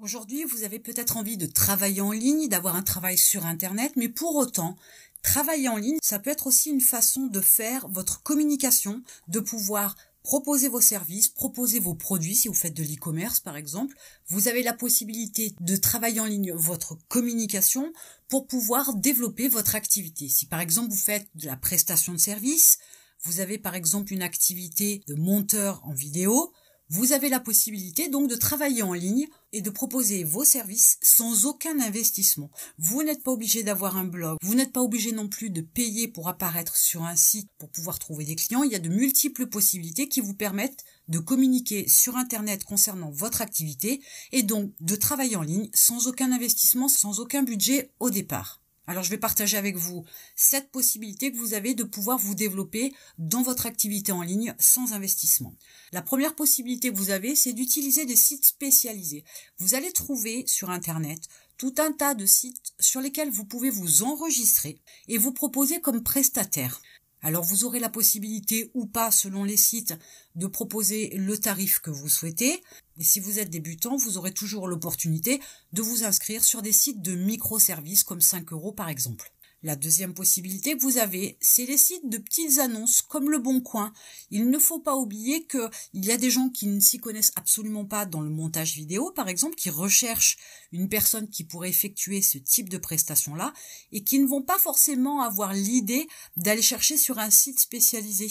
Aujourd'hui, vous avez peut-être envie de travailler en ligne, d'avoir un travail sur Internet, mais pour autant, travailler en ligne, ça peut être aussi une façon de faire votre communication, de pouvoir proposer vos services, proposer vos produits si vous faites de l'e-commerce par exemple. Vous avez la possibilité de travailler en ligne votre communication pour pouvoir développer votre activité. Si par exemple vous faites de la prestation de services, vous avez par exemple une activité de monteur en vidéo, vous avez la possibilité donc de travailler en ligne et de proposer vos services sans aucun investissement. Vous n'êtes pas obligé d'avoir un blog, vous n'êtes pas obligé non plus de payer pour apparaître sur un site pour pouvoir trouver des clients. Il y a de multiples possibilités qui vous permettent de communiquer sur Internet concernant votre activité et donc de travailler en ligne sans aucun investissement, sans aucun budget au départ. Alors je vais partager avec vous cette possibilité que vous avez de pouvoir vous développer dans votre activité en ligne sans investissement. La première possibilité que vous avez, c'est d'utiliser des sites spécialisés. Vous allez trouver sur Internet tout un tas de sites sur lesquels vous pouvez vous enregistrer et vous proposer comme prestataire. Alors vous aurez la possibilité ou pas, selon les sites, de proposer le tarif que vous souhaitez. Mais si vous êtes débutant, vous aurez toujours l'opportunité de vous inscrire sur des sites de microservices comme 5 euros par exemple. La deuxième possibilité que vous avez, c'est les sites de petites annonces comme le Bon Coin. Il ne faut pas oublier qu'il y a des gens qui ne s'y connaissent absolument pas dans le montage vidéo, par exemple, qui recherchent une personne qui pourrait effectuer ce type de prestation-là et qui ne vont pas forcément avoir l'idée d'aller chercher sur un site spécialisé.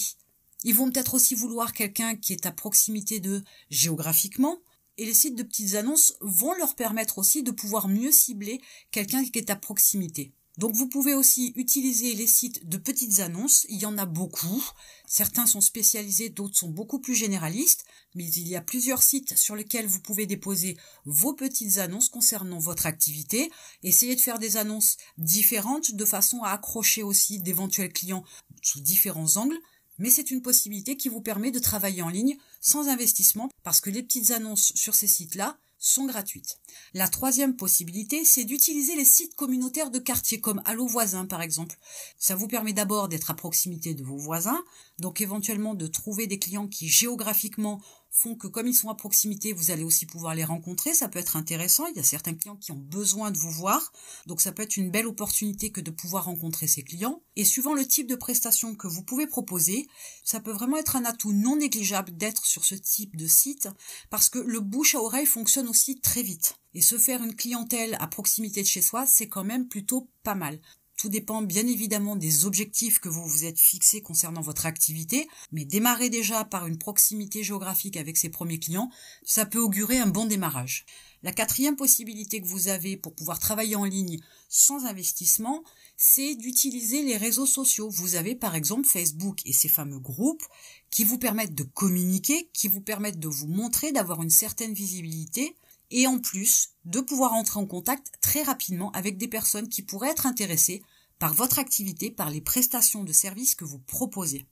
Ils vont peut-être aussi vouloir quelqu'un qui est à proximité de géographiquement, et les sites de petites annonces vont leur permettre aussi de pouvoir mieux cibler quelqu'un qui est à proximité. Donc vous pouvez aussi utiliser les sites de petites annonces, il y en a beaucoup. Certains sont spécialisés, d'autres sont beaucoup plus généralistes, mais il y a plusieurs sites sur lesquels vous pouvez déposer vos petites annonces concernant votre activité. Essayez de faire des annonces différentes de façon à accrocher aussi d'éventuels clients sous différents angles. Mais c'est une possibilité qui vous permet de travailler en ligne sans investissement parce que les petites annonces sur ces sites-là sont gratuites. La troisième possibilité, c'est d'utiliser les sites communautaires de quartier comme Allo Voisin par exemple. Ça vous permet d'abord d'être à proximité de vos voisins, donc éventuellement de trouver des clients qui géographiquement font que comme ils sont à proximité, vous allez aussi pouvoir les rencontrer. Ça peut être intéressant. Il y a certains clients qui ont besoin de vous voir. Donc ça peut être une belle opportunité que de pouvoir rencontrer ces clients. Et suivant le type de prestation que vous pouvez proposer, ça peut vraiment être un atout non négligeable d'être sur ce type de site parce que le bouche à oreille fonctionne aussi très vite. Et se faire une clientèle à proximité de chez soi, c'est quand même plutôt pas mal. Tout dépend bien évidemment des objectifs que vous vous êtes fixés concernant votre activité, mais démarrer déjà par une proximité géographique avec ses premiers clients, ça peut augurer un bon démarrage. La quatrième possibilité que vous avez pour pouvoir travailler en ligne sans investissement, c'est d'utiliser les réseaux sociaux. Vous avez par exemple Facebook et ces fameux groupes qui vous permettent de communiquer, qui vous permettent de vous montrer, d'avoir une certaine visibilité, et en plus de pouvoir entrer en contact très rapidement avec des personnes qui pourraient être intéressées par votre activité, par les prestations de services que vous proposez.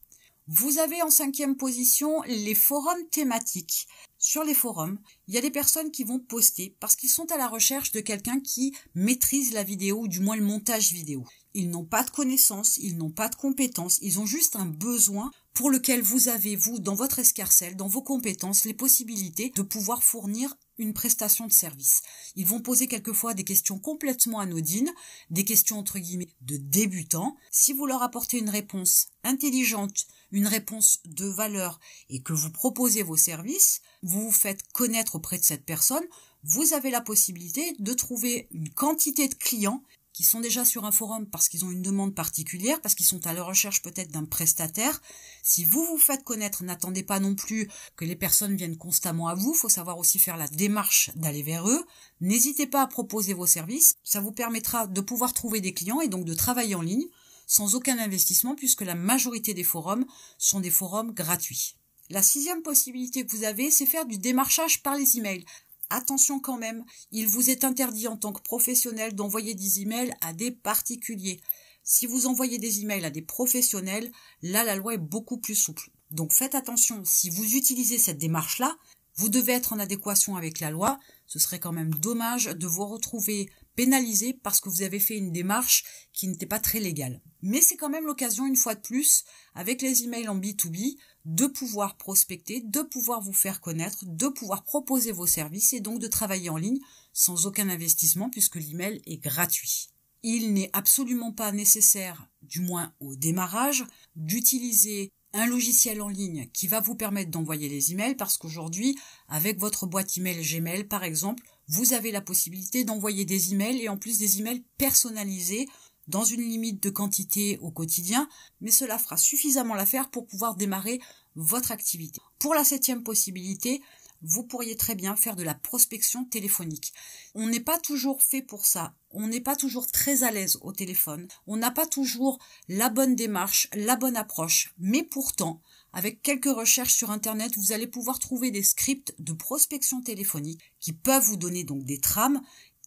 Vous avez en cinquième position les forums thématiques. Sur les forums, il y a des personnes qui vont poster parce qu'ils sont à la recherche de quelqu'un qui maîtrise la vidéo ou du moins le montage vidéo. Ils n'ont pas de connaissances, ils n'ont pas de compétences, ils ont juste un besoin pour lequel vous avez, vous, dans votre escarcelle, dans vos compétences, les possibilités de pouvoir fournir une prestation de service. Ils vont poser quelquefois des questions complètement anodines, des questions entre guillemets de débutants. Si vous leur apportez une réponse intelligente, une réponse de valeur et que vous proposez vos services, vous vous faites connaître auprès de cette personne, vous avez la possibilité de trouver une quantité de clients qui sont déjà sur un forum parce qu'ils ont une demande particulière, parce qu'ils sont à la recherche peut-être d'un prestataire. Si vous vous faites connaître, n'attendez pas non plus que les personnes viennent constamment à vous, faut savoir aussi faire la démarche d'aller vers eux. N'hésitez pas à proposer vos services, ça vous permettra de pouvoir trouver des clients et donc de travailler en ligne sans aucun investissement puisque la majorité des forums sont des forums gratuits. La sixième possibilité que vous avez, c'est faire du démarchage par les emails. Attention quand même, il vous est interdit en tant que professionnel d'envoyer des emails à des particuliers. Si vous envoyez des emails à des professionnels, là la loi est beaucoup plus souple. Donc faites attention, si vous utilisez cette démarche-là, vous devez être en adéquation avec la loi. Ce serait quand même dommage de vous retrouver pénalisé parce que vous avez fait une démarche qui n'était pas très légale. Mais c'est quand même l'occasion, une fois de plus, avec les emails en B2B, de pouvoir prospecter, de pouvoir vous faire connaître, de pouvoir proposer vos services et donc de travailler en ligne sans aucun investissement puisque l'email est gratuit. Il n'est absolument pas nécessaire, du moins au démarrage, d'utiliser un logiciel en ligne qui va vous permettre d'envoyer les emails parce qu'aujourd'hui, avec votre boîte email Gmail par exemple, vous avez la possibilité d'envoyer des emails et en plus des emails personnalisés dans une limite de quantité au quotidien, mais cela fera suffisamment l'affaire pour pouvoir démarrer votre activité. Pour la septième possibilité, vous pourriez très bien faire de la prospection téléphonique. On n'est pas toujours fait pour ça. On n'est pas toujours très à l'aise au téléphone. On n'a pas toujours la bonne démarche, la bonne approche. Mais pourtant, avec quelques recherches sur Internet, vous allez pouvoir trouver des scripts de prospection téléphonique qui peuvent vous donner donc des trames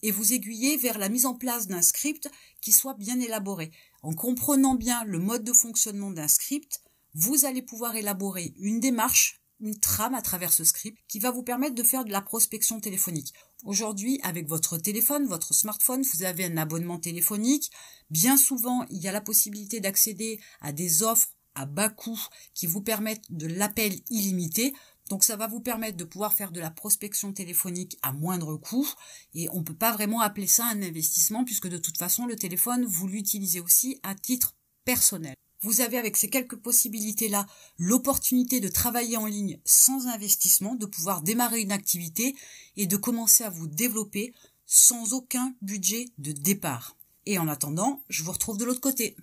et vous aiguiller vers la mise en place d'un script qui soit bien élaboré. En comprenant bien le mode de fonctionnement d'un script, vous allez pouvoir élaborer une démarche une trame à travers ce script qui va vous permettre de faire de la prospection téléphonique. Aujourd'hui, avec votre téléphone, votre smartphone, vous avez un abonnement téléphonique. Bien souvent, il y a la possibilité d'accéder à des offres à bas coût qui vous permettent de l'appel illimité. Donc ça va vous permettre de pouvoir faire de la prospection téléphonique à moindre coût et on ne peut pas vraiment appeler ça un investissement puisque de toute façon le téléphone vous l'utilisez aussi à titre personnel. Vous avez avec ces quelques possibilités-là l'opportunité de travailler en ligne sans investissement, de pouvoir démarrer une activité et de commencer à vous développer sans aucun budget de départ. Et en attendant, je vous retrouve de l'autre côté.